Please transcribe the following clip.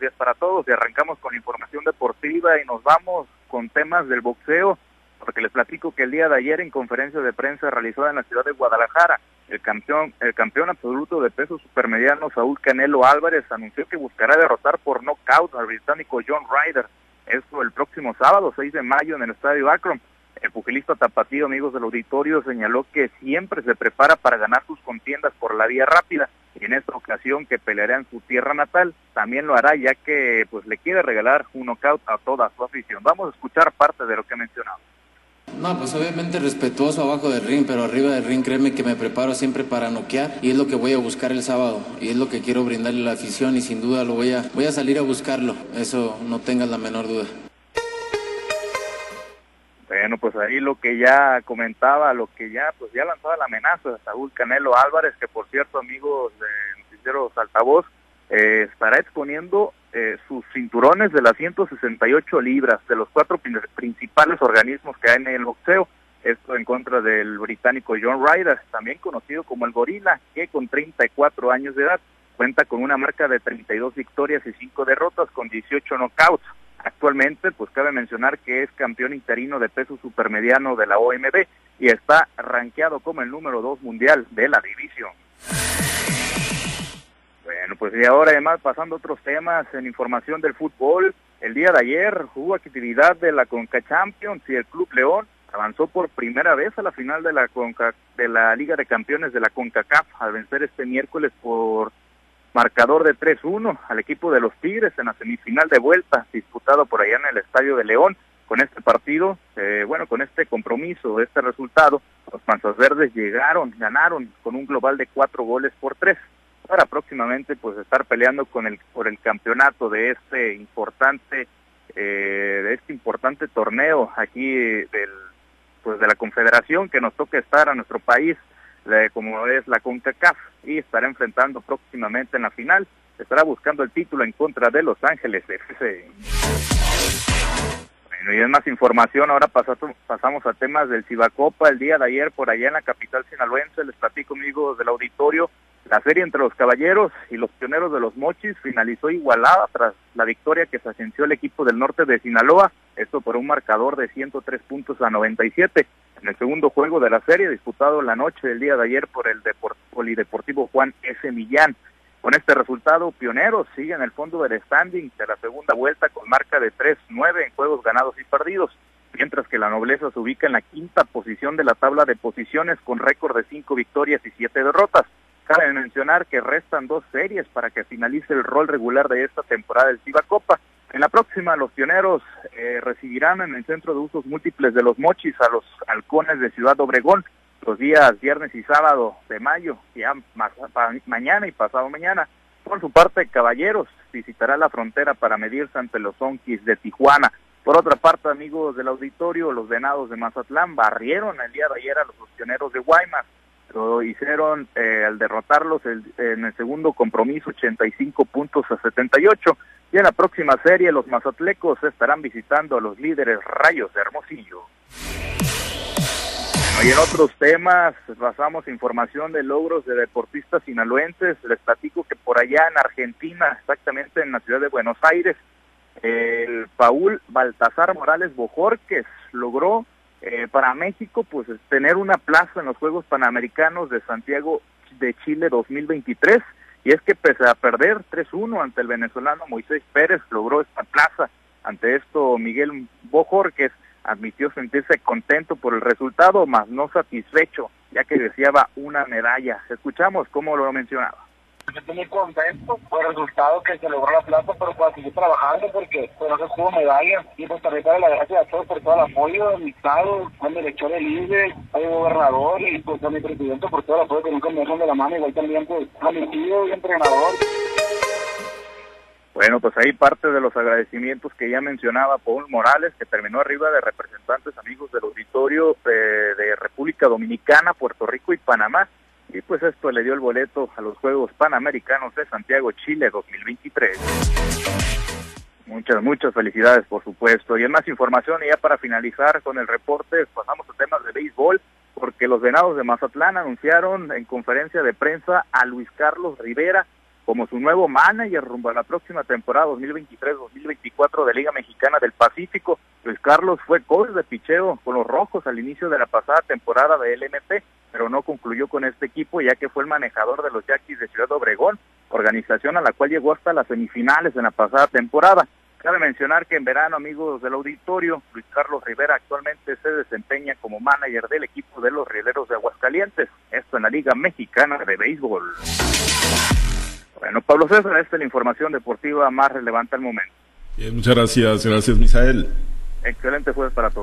buenos días para todos. Y arrancamos con información deportiva y nos vamos con temas del boxeo, porque les platico que el día de ayer en conferencia de prensa realizada en la ciudad de Guadalajara, el campeón, el campeón absoluto de peso supermediano Saúl Canelo Álvarez anunció que buscará derrotar por nocaut al británico John Ryder. Esto el próximo sábado, 6 de mayo, en el estadio Akron. El pugilista tapatío, amigos del auditorio, señaló que siempre se prepara para ganar sus contiendas por la vía rápida en esta ocasión que peleará en su tierra natal, también lo hará ya que pues le quiere regalar un knockout a toda su afición. Vamos a escuchar parte de lo que mencionado. No, pues obviamente respetuoso abajo del ring, pero arriba del ring créeme que me preparo siempre para noquear y es lo que voy a buscar el sábado y es lo que quiero brindarle a la afición y sin duda lo voy a voy a salir a buscarlo, eso no tengas la menor duda. Bueno, pues ahí lo que ya comentaba, lo que ya, pues ya lanzaba la amenaza Saúl Canelo Álvarez, que por cierto, amigos de Noticiero Altavoz, eh, estará exponiendo eh, sus cinturones de las 168 libras de los cuatro principales organismos que hay en el boxeo. Esto en contra del británico John Ryder, también conocido como el Gorila, que con 34 años de edad cuenta con una marca de 32 victorias y 5 derrotas con 18 knockouts. Actualmente, pues cabe mencionar que es campeón interino de peso supermediano de la OMB y está rankeado como el número dos mundial de la división. Bueno, pues y ahora además pasando a otros temas en información del fútbol, el día de ayer hubo actividad de la Conca Champions y el Club León avanzó por primera vez a la final de la Conca, de la Liga de Campeones de la CONCACAF al vencer este miércoles por marcador de 3-1 al equipo de los Tigres en la semifinal de vuelta disputado por allá en el Estadio de León. Con este partido, eh, bueno, con este compromiso, este resultado, los Panzas Verdes llegaron, ganaron con un global de cuatro goles por tres para próximamente pues estar peleando con el por el campeonato de este importante eh, de este importante torneo aquí del pues de la Confederación que nos toca estar a nuestro país como es la CONCACAF y estará enfrentando próximamente en la final. Estará buscando el título en contra de Los Ángeles FC. Bueno, y es más información, ahora pasamos a temas del Cibacopa. El día de ayer por allá en la capital sinaloense, les platico amigos del auditorio, la serie entre los caballeros y los pioneros de los mochis finalizó igualada tras la victoria que se asenció el equipo del norte de Sinaloa, esto por un marcador de 103 puntos a 97 en el segundo juego de la serie disputado la noche del día de ayer por el Polideportivo Juan S. Millán. Con este resultado, Pioneros sigue en el fondo del standing de la segunda vuelta con marca de 3-9 en juegos ganados y perdidos, mientras que la Nobleza se ubica en la quinta posición de la tabla de posiciones con récord de 5 victorias y 7 derrotas. Cabe mencionar que restan dos series para que finalice el rol regular de esta temporada del Ciba Copa. En la próxima, los pioneros eh, recibirán en el Centro de Usos Múltiples de los Mochis a los halcones de Ciudad Obregón los días viernes y sábado de mayo, ya mañana y pasado mañana. Por su parte, Caballeros visitará la frontera para medirse ante los Onquis de Tijuana. Por otra parte, amigos del auditorio, los Venados de Mazatlán barrieron el día de ayer a los pioneros de Guaymas. Lo hicieron eh, al derrotarlos en el segundo compromiso 85 puntos a 78 y en la próxima serie los mazatlecos estarán visitando a los líderes Rayos de Hermosillo. y en otros temas pasamos información de logros de deportistas sinaloenses. Les platico que por allá en Argentina, exactamente en la ciudad de Buenos Aires, el Paul Baltasar Morales Bojorques logró eh, para México pues tener una plaza en los Juegos Panamericanos de Santiago de Chile 2023 y es que pese a perder 3-1 ante el venezolano Moisés Pérez, logró esta plaza. Ante esto, Miguel Bojorques admitió sentirse contento por el resultado, mas no satisfecho, ya que deseaba una medalla. Escuchamos cómo lo mencionaba estoy muy contento por el resultado que se logró la plaza, pero para seguir trabajando porque pues, no se tuvo medalla. Y pues también darle las gracias a todos por todo el apoyo, mi estado, a mi director de líder, al gobernador y pues a mi presidente por todo el apoyo que nunca me dejan de la mano, igual también pues a mi tío y entrenador. Bueno, pues ahí parte de los agradecimientos que ya mencionaba Paul Morales, que terminó arriba de representantes amigos del auditorio eh, de República Dominicana, Puerto Rico y Panamá y pues esto le dio el boleto a los Juegos Panamericanos de Santiago, Chile 2023. Muchas, muchas felicidades, por supuesto. Y en más información, y ya para finalizar con el reporte, pasamos a temas de béisbol, porque los Venados de Mazatlán anunciaron en conferencia de prensa a Luis Carlos Rivera como su nuevo manager rumbo a la próxima temporada 2023-2024 de Liga Mexicana del Pacífico. Luis Carlos fue coach de picheo con los Rojos al inicio de la pasada temporada de LMP, pero no concluyó con este equipo ya que fue el manejador de los Yaquis de Ciudad Obregón, organización a la cual llegó hasta las semifinales en la pasada temporada. Cabe mencionar que en verano, amigos del auditorio, Luis Carlos Rivera actualmente se desempeña como manager del equipo de los Rieleros de Aguascalientes, esto en la Liga Mexicana de Béisbol. Bueno, Pablo César, esta es la información deportiva más relevante al momento. Bien, muchas gracias, gracias Misael. Excelente jueves para todos.